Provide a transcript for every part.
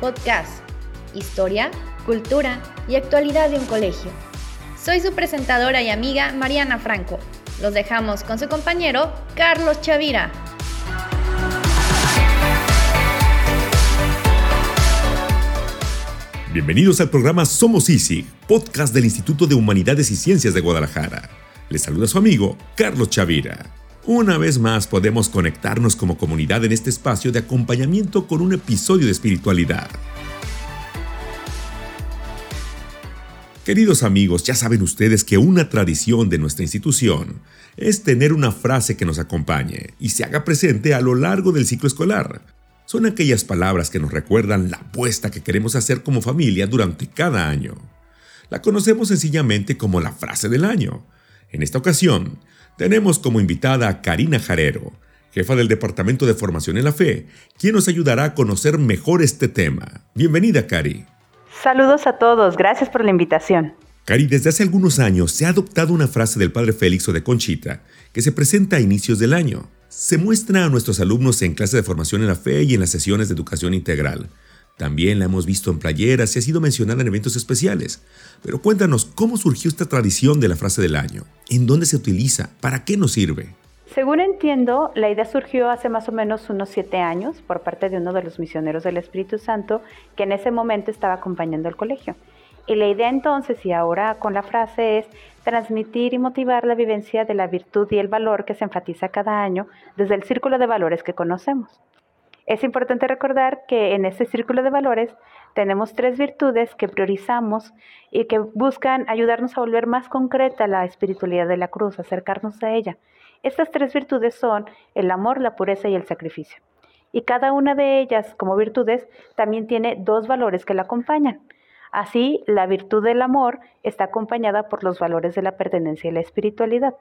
Podcast. Historia, cultura y actualidad de un colegio. Soy su presentadora y amiga Mariana Franco. Los dejamos con su compañero Carlos Chavira. Bienvenidos al programa Somos ISIG, podcast del Instituto de Humanidades y Ciencias de Guadalajara. Les saluda su amigo Carlos Chavira. Una vez más podemos conectarnos como comunidad en este espacio de acompañamiento con un episodio de espiritualidad. Queridos amigos, ya saben ustedes que una tradición de nuestra institución es tener una frase que nos acompañe y se haga presente a lo largo del ciclo escolar. Son aquellas palabras que nos recuerdan la apuesta que queremos hacer como familia durante cada año. La conocemos sencillamente como la frase del año. En esta ocasión, tenemos como invitada a Karina Jarero, jefa del Departamento de Formación en la Fe, quien nos ayudará a conocer mejor este tema. Bienvenida, Cari. Saludos a todos, gracias por la invitación. Cari, desde hace algunos años se ha adoptado una frase del padre Félix o de Conchita que se presenta a inicios del año. Se muestra a nuestros alumnos en clase de formación en la fe y en las sesiones de educación integral. También la hemos visto en playeras y ha sido mencionada en eventos especiales. Pero cuéntanos, ¿cómo surgió esta tradición de la frase del año? ¿En dónde se utiliza? ¿Para qué nos sirve? Según entiendo, la idea surgió hace más o menos unos siete años por parte de uno de los misioneros del Espíritu Santo que en ese momento estaba acompañando al colegio. Y la idea entonces, y ahora con la frase, es transmitir y motivar la vivencia de la virtud y el valor que se enfatiza cada año desde el círculo de valores que conocemos. Es importante recordar que en este círculo de valores tenemos tres virtudes que priorizamos y que buscan ayudarnos a volver más concreta la espiritualidad de la cruz, acercarnos a ella. Estas tres virtudes son el amor, la pureza y el sacrificio. Y cada una de ellas, como virtudes, también tiene dos valores que la acompañan. Así, la virtud del amor está acompañada por los valores de la pertenencia y la espiritualidad.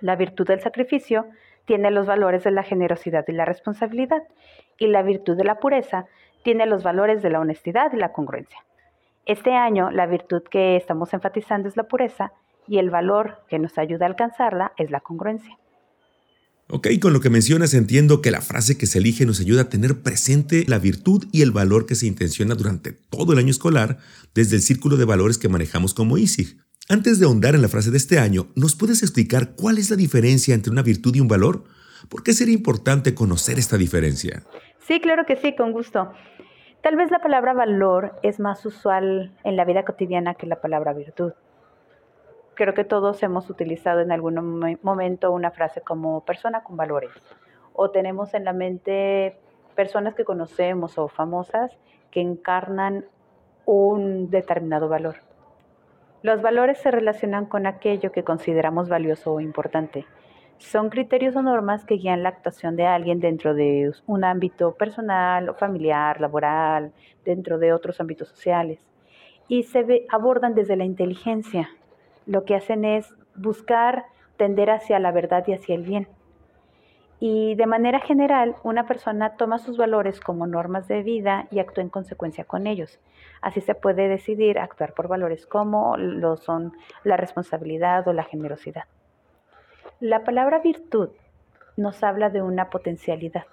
La virtud del sacrificio tiene los valores de la generosidad y la responsabilidad, y la virtud de la pureza tiene los valores de la honestidad y la congruencia. Este año, la virtud que estamos enfatizando es la pureza y el valor que nos ayuda a alcanzarla es la congruencia. Ok, con lo que mencionas entiendo que la frase que se elige nos ayuda a tener presente la virtud y el valor que se intenciona durante todo el año escolar desde el círculo de valores que manejamos como ISIG. Antes de ahondar en la frase de este año, ¿nos puedes explicar cuál es la diferencia entre una virtud y un valor? ¿Por qué sería importante conocer esta diferencia? Sí, claro que sí, con gusto. Tal vez la palabra valor es más usual en la vida cotidiana que la palabra virtud. Creo que todos hemos utilizado en algún momento una frase como persona con valores. O tenemos en la mente personas que conocemos o famosas que encarnan un determinado valor. Los valores se relacionan con aquello que consideramos valioso o importante. Son criterios o normas que guían la actuación de alguien dentro de un ámbito personal o familiar, laboral, dentro de otros ámbitos sociales. Y se abordan desde la inteligencia. Lo que hacen es buscar tender hacia la verdad y hacia el bien. Y de manera general, una persona toma sus valores como normas de vida y actúa en consecuencia con ellos. Así se puede decidir actuar por valores como lo son la responsabilidad o la generosidad. La palabra virtud nos habla de una potencialidad,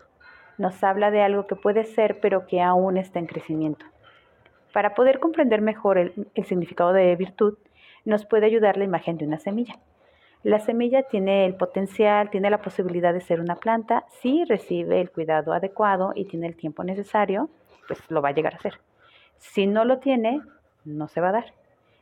nos habla de algo que puede ser pero que aún está en crecimiento. Para poder comprender mejor el, el significado de virtud, nos puede ayudar la imagen de una semilla. La semilla tiene el potencial, tiene la posibilidad de ser una planta si recibe el cuidado adecuado y tiene el tiempo necesario, pues lo va a llegar a ser. Si no lo tiene, no se va a dar.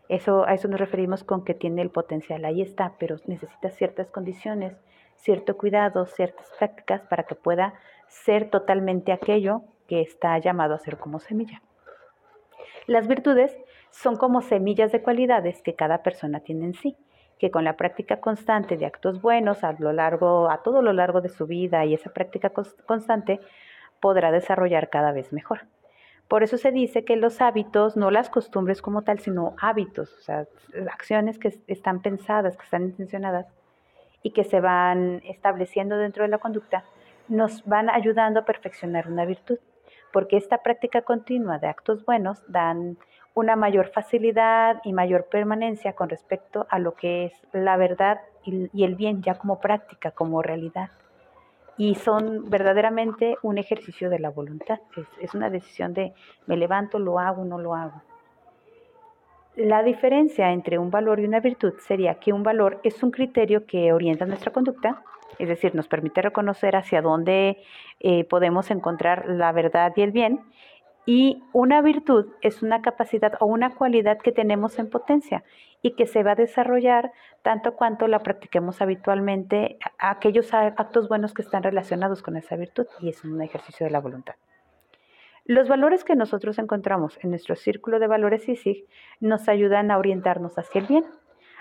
Eso, a eso nos referimos con que tiene el potencial, ahí está, pero necesita ciertas condiciones, cierto cuidado, ciertas prácticas para que pueda ser totalmente aquello que está llamado a ser como semilla. Las virtudes son como semillas de cualidades que cada persona tiene en sí que con la práctica constante de actos buenos a lo largo, a todo lo largo de su vida y esa práctica constante podrá desarrollar cada vez mejor. Por eso se dice que los hábitos, no las costumbres como tal, sino hábitos, o sea, acciones que están pensadas, que están intencionadas y que se van estableciendo dentro de la conducta, nos van ayudando a perfeccionar una virtud, porque esta práctica continua de actos buenos dan una mayor facilidad y mayor permanencia con respecto a lo que es la verdad y, el bien ya como práctica, como realidad. y son verdaderamente un ejercicio de la voluntad. Es, una decisión de me levanto, lo hago, no lo hago. La diferencia entre un valor y una virtud sería que un valor es un criterio que orienta nuestra conducta, es decir, nos permite reconocer hacia dónde eh, podemos encontrar la verdad y el bien, y una virtud es una capacidad o una cualidad que tenemos en potencia y que se va a desarrollar tanto cuanto la practiquemos habitualmente, aquellos actos buenos que están relacionados con esa virtud y es un ejercicio de la voluntad. Los valores que nosotros encontramos en nuestro círculo de valores ISIG nos ayudan a orientarnos hacia el bien,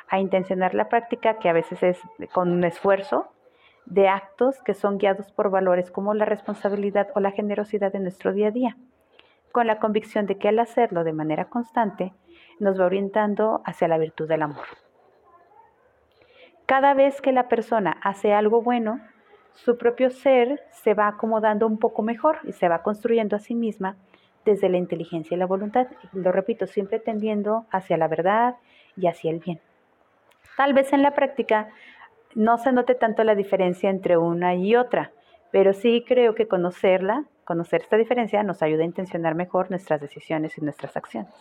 a intencionar la práctica que a veces es con un esfuerzo de actos que son guiados por valores como la responsabilidad o la generosidad en nuestro día a día con la convicción de que al hacerlo de manera constante nos va orientando hacia la virtud del amor. Cada vez que la persona hace algo bueno, su propio ser se va acomodando un poco mejor y se va construyendo a sí misma desde la inteligencia y la voluntad. Lo repito, siempre tendiendo hacia la verdad y hacia el bien. Tal vez en la práctica no se note tanto la diferencia entre una y otra, pero sí creo que conocerla Conocer esta diferencia nos ayuda a intencionar mejor nuestras decisiones y nuestras acciones.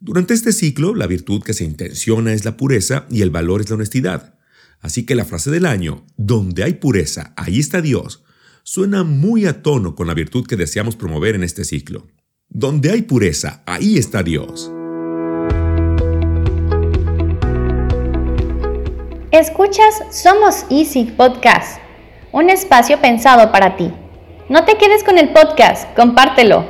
Durante este ciclo, la virtud que se intenciona es la pureza y el valor es la honestidad. Así que la frase del año, donde hay pureza, ahí está Dios, suena muy a tono con la virtud que deseamos promover en este ciclo. Donde hay pureza, ahí está Dios. Escuchas Somos Easy Podcast, un espacio pensado para ti. No te quedes con el podcast, compártelo.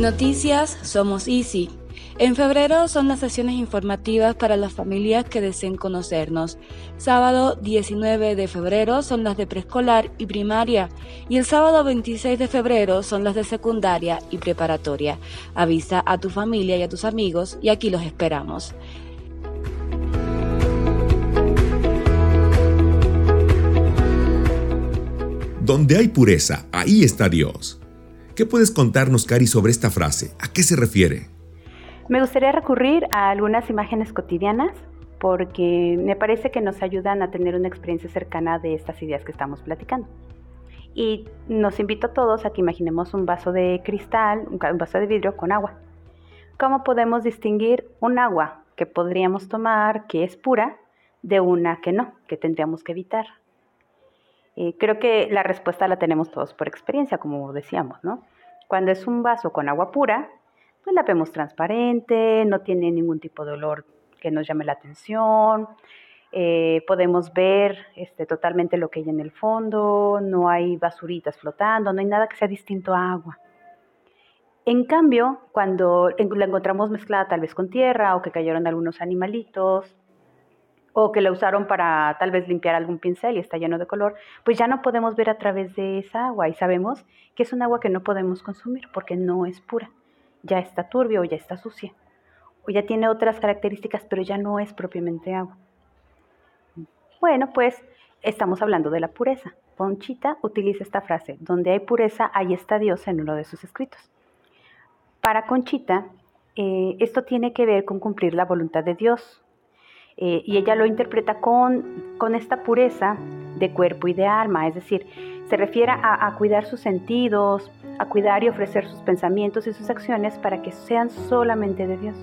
Noticias Somos Easy. En febrero son las sesiones informativas para las familias que deseen conocernos. Sábado 19 de febrero son las de preescolar y primaria y el sábado 26 de febrero son las de secundaria y preparatoria. Avisa a tu familia y a tus amigos y aquí los esperamos. Donde hay pureza, ahí está Dios. ¿Qué puedes contarnos, Cari, sobre esta frase? ¿A qué se refiere? Me gustaría recurrir a algunas imágenes cotidianas porque me parece que nos ayudan a tener una experiencia cercana de estas ideas que estamos platicando. Y nos invito a todos a que imaginemos un vaso de cristal, un vaso de vidrio con agua. ¿Cómo podemos distinguir un agua que podríamos tomar que es pura de una que no, que tendríamos que evitar? Eh, creo que la respuesta la tenemos todos por experiencia, como decíamos, ¿no? Cuando es un vaso con agua pura, pues la vemos transparente, no tiene ningún tipo de olor que nos llame la atención, eh, podemos ver este, totalmente lo que hay en el fondo, no hay basuritas flotando, no hay nada que sea distinto a agua. En cambio, cuando la encontramos mezclada tal vez con tierra o que cayeron algunos animalitos, o que la usaron para tal vez limpiar algún pincel y está lleno de color, pues ya no podemos ver a través de esa agua y sabemos que es un agua que no podemos consumir porque no es pura, ya está turbia o ya está sucia, o ya tiene otras características, pero ya no es propiamente agua. Bueno, pues estamos hablando de la pureza. Ponchita utiliza esta frase, donde hay pureza, ahí está Dios en uno de sus escritos. Para Conchita, eh, esto tiene que ver con cumplir la voluntad de Dios, eh, y ella lo interpreta con, con, esta pureza de cuerpo y de alma, es decir, se refiere a, cuidar sus sentidos, a cuidar y ofrecer sus pensamientos y sus acciones para que sean solamente de Dios.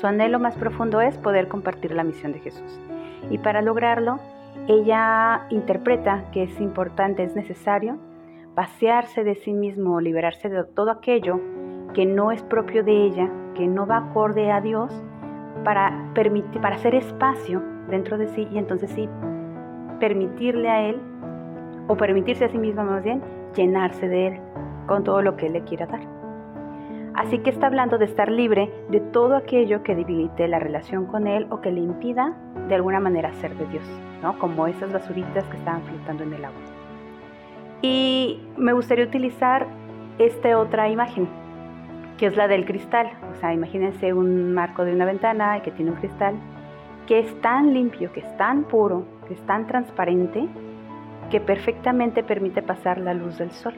Su anhelo más profundo es poder compartir la misión de Jesús. Y para lograrlo, ella interpreta que es importante, es necesario vaciarse de sí mismo, liberarse de todo aquello que no es propio de ella, que no va acorde a Dios para, permitir, para hacer espacio dentro de sí y entonces sí permitirle a él, o permitirse a sí misma más bien, llenarse de él con todo lo que él le quiera dar. Así que está hablando de estar libre de todo aquello que debilite la relación con él o que le impida de alguna manera ser de Dios, ¿no? Como esas basuritas que estaban flotando en el agua. Y me gustaría utilizar esta otra imagen, que es la del cristal. O sea, imagínense un marco de una ventana que tiene un cristal que es tan limpio, que es tan puro, que es tan transparente, que perfectamente permite pasar la luz del sol.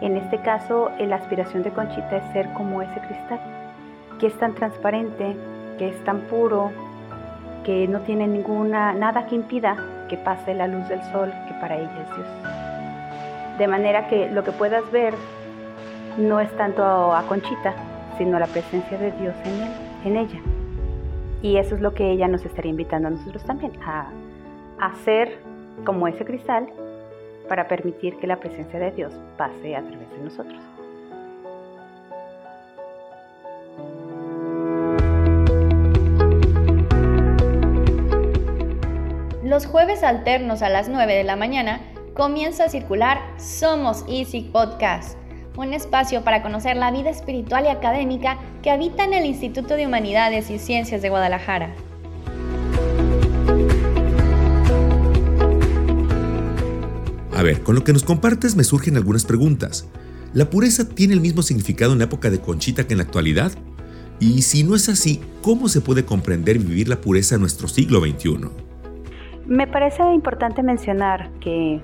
En este caso, la aspiración de Conchita es ser como ese cristal, que es tan transparente, que es tan puro, que no tiene ninguna nada que impida que pase la luz del sol, que para ella es Dios. De manera que lo que puedas ver no es tanto a Conchita, sino la presencia de Dios en él, en ella. Y eso es lo que ella nos estaría invitando a nosotros también, a hacer como ese cristal para permitir que la presencia de Dios pase a través de nosotros. Los jueves alternos a las 9 de la mañana comienza a circular Somos Easy Podcast, un espacio para conocer la vida espiritual y académica que habita en el Instituto de Humanidades y Ciencias de Guadalajara. A ver, con lo que nos compartes me surgen algunas preguntas. ¿La pureza tiene el mismo significado en la época de Conchita que en la actualidad? Y si no es así, ¿cómo se puede comprender y vivir la pureza en nuestro siglo XXI? Me parece importante mencionar que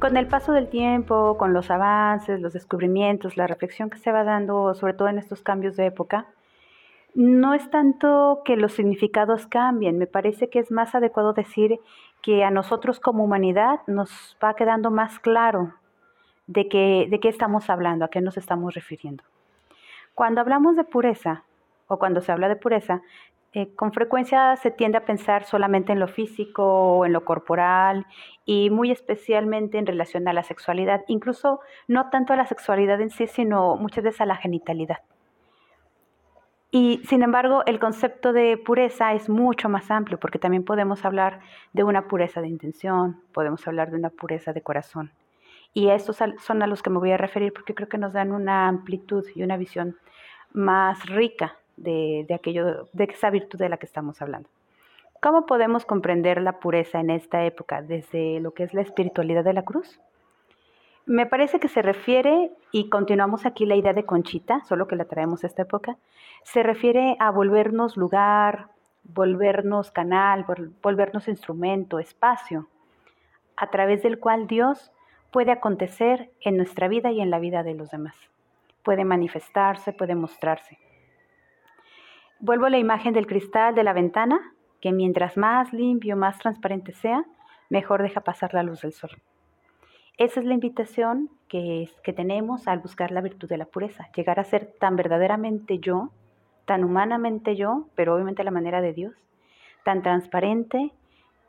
con el paso del tiempo, con los avances, los descubrimientos, la reflexión que se va dando, sobre todo en estos cambios de época, no es tanto que los significados cambien, me parece que es más adecuado decir que a nosotros como humanidad nos va quedando más claro de, de qué estamos hablando, a qué nos estamos refiriendo. Cuando hablamos de pureza, o cuando se habla de pureza, eh, con frecuencia se tiende a pensar solamente en lo físico o en lo corporal y muy especialmente en relación a la sexualidad, incluso no tanto a la sexualidad en sí, sino muchas veces a la genitalidad. Y sin embargo, el concepto de pureza es mucho más amplio porque también podemos hablar de una pureza de intención, podemos hablar de una pureza de corazón. Y a estos son a los que me voy a referir porque creo que nos dan una amplitud y una visión más rica de, aquello, de esa virtud de la que estamos hablando. ¿Cómo podemos comprender la pureza en esta época desde lo que es la espiritualidad de la cruz? Me parece que se refiere, y continuamos aquí la idea de Conchita, solo que la traemos a esta época, se refiere a volvernos lugar, volvernos canal, volvernos instrumento, espacio, a través del cual Dios puede acontecer en nuestra vida y en la vida de los demás. Puede manifestarse, puede mostrarse. Vuelvo a la imagen del cristal de la ventana, que mientras más limpio, más transparente sea, mejor deja pasar la luz del sol. Esa es la invitación que, que tenemos al buscar la virtud de la pureza, llegar a ser tan verdaderamente yo, tan humanamente yo, pero obviamente a la manera de Dios, tan transparente,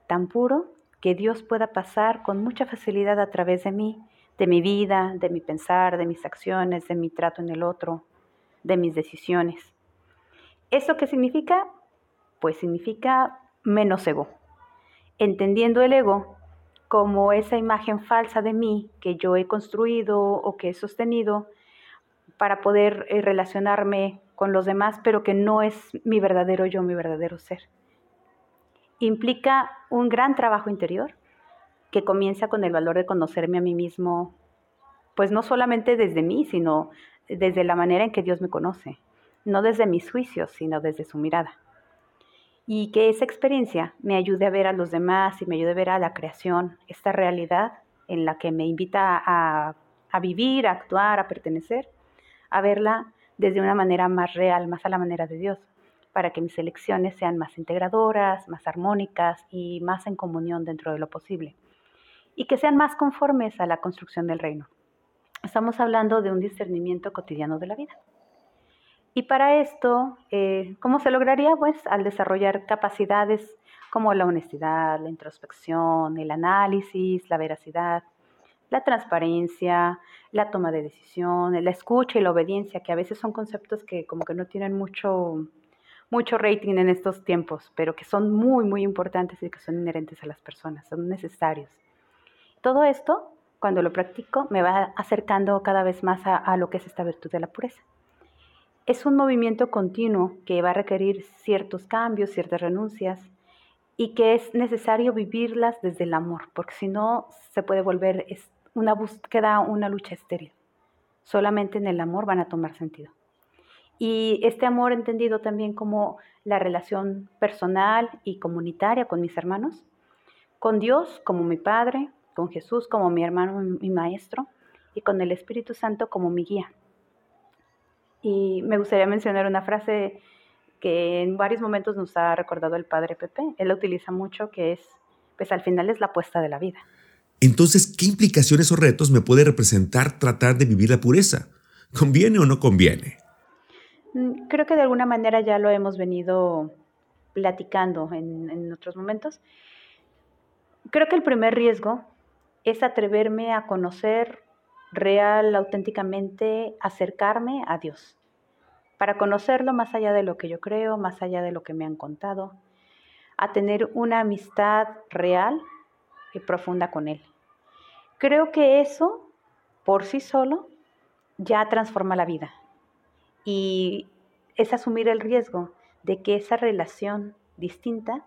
tan puro, que Dios pueda pasar con mucha facilidad a través de mí, de mi vida, de mi pensar, de mis acciones, de mi trato en el otro, de mis decisiones. ¿Eso qué significa? Pues significa menos ego. Entendiendo el ego como esa imagen falsa de mí que yo he construido o que he sostenido para poder eh, relacionarme con los demás, pero que no es mi verdadero yo, mi verdadero ser. Implica un gran trabajo interior que comienza con el valor de conocerme a mí mismo, pues no solamente desde mí, sino desde la manera en que Dios me conoce no desde mis juicios, sino desde su mirada. Y que esa experiencia me ayude a ver a los demás y me ayude a ver a la creación, esta realidad en la que me invita a, vivir, a actuar, a pertenecer, a verla desde una manera más real, más a la manera de Dios, para que mis elecciones sean más integradoras, más armónicas y más en comunión dentro de lo posible, y que sean más conformes a la construcción del reino. Estamos hablando de un discernimiento cotidiano de la vida. Y para esto, eh, ¿cómo se lograría? Pues al desarrollar capacidades como la honestidad, la introspección, el análisis, la veracidad, la transparencia, la toma de decisión, la escucha y la obediencia, que a veces son conceptos que como que no tienen mucho, mucho rating en estos tiempos, pero que son muy, muy importantes y que son inherentes a las personas, son necesarios. Todo esto, cuando lo practico, me va acercando cada vez más a lo que es esta virtud de la pureza es un movimiento continuo que va a requerir ciertos cambios, ciertas renuncias y que es necesario vivirlas desde el amor, porque si no se puede volver una búsqueda, una lucha estéril. Solamente en el amor van a tomar sentido. Y este amor entendido también como la relación personal y comunitaria con mis hermanos, con Dios como mi Padre, con Jesús como mi hermano, mi maestro, y con el Espíritu Santo como mi guía. Y me gustaría mencionar una frase que en varios momentos nos ha recordado el padre Pepe. Él la utiliza mucho, que es, pues al final es la apuesta de la vida. Entonces, ¿qué implicaciones o retos me puede representar tratar de vivir la pureza? ¿Conviene o no conviene? Mm, creo que de alguna manera ya lo hemos venido platicando en, en otros momentos. Creo que el primer riesgo es atreverme a conocer real, auténticamente, acercarme a Dios para conocerlo más allá de lo que yo creo, más allá de lo que me han contado, a tener una amistad real y profunda con Él. Creo que eso, por sí solo, ya transforma la vida. Y es asumir el riesgo de que esa relación distinta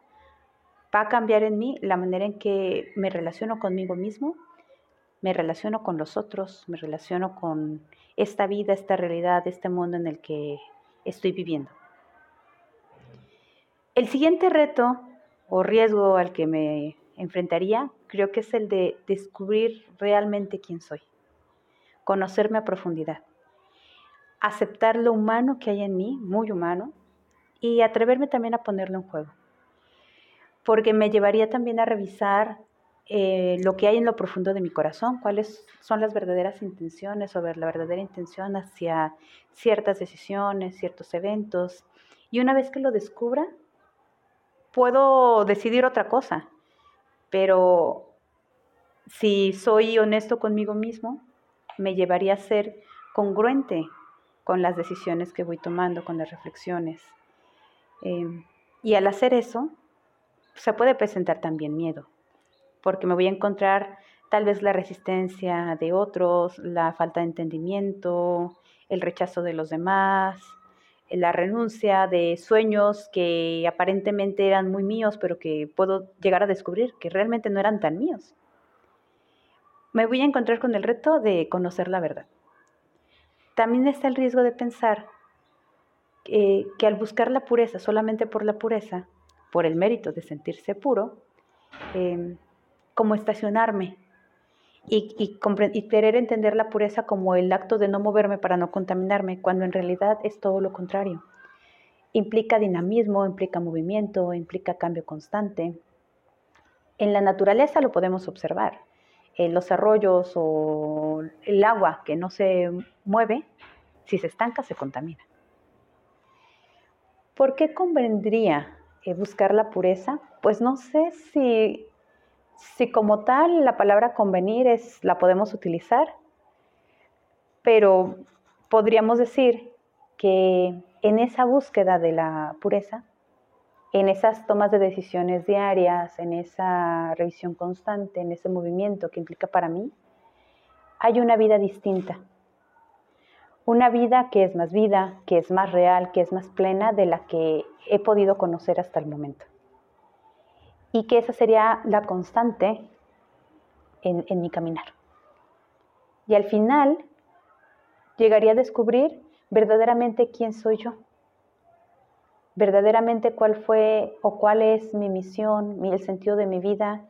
va a cambiar en mí la manera en que me relaciono conmigo mismo, me relaciono con los otros, me relaciono con esta vida, esta realidad, este mundo en el que estoy viviendo. El siguiente reto o riesgo al que me enfrentaría creo que es el de descubrir realmente quién soy, conocerme a profundidad, aceptar lo humano que hay en mí, muy humano, y atreverme también a ponerlo en juego, porque me llevaría también a revisar eh, lo que hay en lo profundo de mi corazón, cuáles son las verdaderas intenciones sobre la verdadera intención hacia ciertas decisiones, ciertos eventos. Y una vez que lo descubra, puedo decidir otra cosa. Pero si soy honesto conmigo mismo, me llevaría a ser congruente con las decisiones que voy tomando, con las reflexiones. Em, y al hacer eso, se puede presentar también miedo porque me voy a encontrar tal vez la resistencia de otros, la falta de entendimiento, el rechazo de los demás, la renuncia de sueños que aparentemente eran muy míos, pero que puedo llegar a descubrir que realmente no eran tan míos. Me voy a encontrar con el reto de conocer la verdad. También está el riesgo de pensar que, al buscar la pureza solamente por la pureza, por el mérito de sentirse puro, em, como estacionarme y, y, querer entender la pureza como el acto de no moverme para no contaminarme, cuando en realidad es todo lo contrario. Implica dinamismo, implica movimiento, implica cambio constante. En la naturaleza lo podemos observar. En los arroyos o el agua que no se mueve, si se estanca, se contamina. ¿Por qué convendría eh, buscar la pureza? Pues no sé si si como tal la palabra convenir es, la podemos utilizar, pero podríamos decir que en esa búsqueda de la pureza, en esas tomas de decisiones diarias, en esa revisión constante, en ese movimiento que implica para mí, hay una vida distinta. Una vida que es más vida, que es más real, que es más plena de la que he podido conocer hasta el momento y que esa sería la constante en, en mi caminar. Y al final llegaría a descubrir verdaderamente quién soy yo, verdaderamente cuál fue o cuál es mi misión, el sentido de mi vida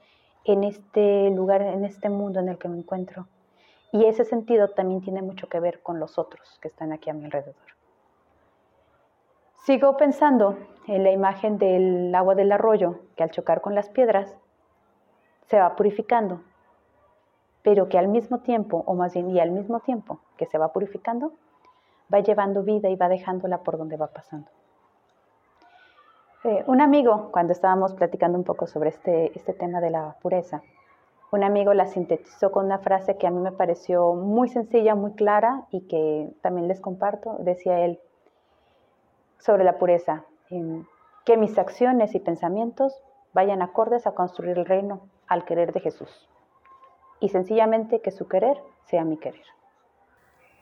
en este lugar, en este mundo en el que me encuentro. Y ese sentido también tiene mucho que ver con los otros que están aquí a mi alrededor. Sigo pensando en la imagen del agua del arroyo que al chocar con las piedras se va purificando, pero que al mismo tiempo, o más bien y al mismo tiempo que se va purificando, va llevando vida y va dejándola por donde va pasando. Eh, un amigo, cuando estábamos platicando un poco sobre este, este tema de la pureza, un amigo la sintetizó con una frase que a mí me pareció muy sencilla, muy clara y que también les comparto. Decía él, sobre la pureza, que mis acciones y pensamientos vayan acordes a construir el reino al querer de Jesús. Y sencillamente que su querer sea mi querer.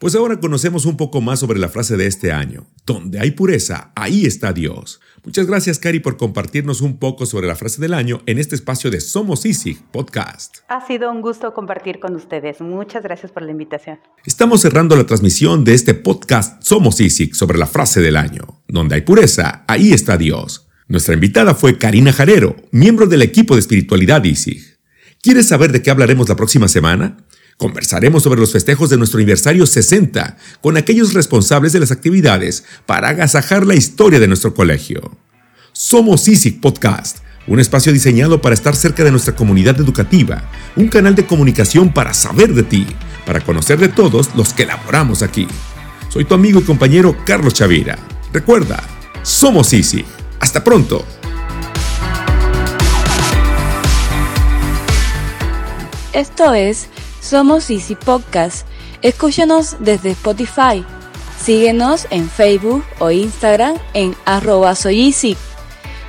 Pues ahora conocemos un poco más sobre la frase de este año. Donde hay pureza, ahí está Dios. Muchas gracias, Cari, por compartirnos un poco sobre la frase del año en este espacio de Somos Easy Podcast. Ha sido un gusto compartir con ustedes. Muchas gracias por la invitación. Estamos cerrando la transmisión de este podcast Somos Easy sobre la frase del año. Donde hay pureza, ahí está Dios. Nuestra invitada fue Karina Jarero, miembro del equipo de espiritualidad ISIG. ¿Quieres saber de qué hablaremos la próxima semana? Conversaremos sobre los festejos de nuestro aniversario 60 con aquellos responsables de las actividades para agasajar la historia de nuestro colegio. Somos ISIC Podcast, un espacio diseñado para estar cerca de nuestra comunidad educativa, un canal de comunicación para saber de ti, para conocer de todos los que elaboramos aquí. Soy tu amigo y compañero Carlos Chavira. Recuerda, somos ISIC. Hasta pronto. Esto es somos Easy Podcast. Escúchanos desde Spotify. Síguenos en Facebook o Instagram en arroba soy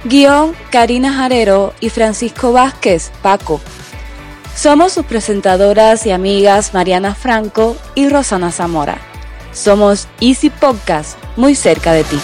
Guión Karina Jarero y Francisco Vázquez, Paco. Somos sus presentadoras y amigas Mariana Franco y Rosana Zamora. Somos Easy Podcast, muy cerca de ti.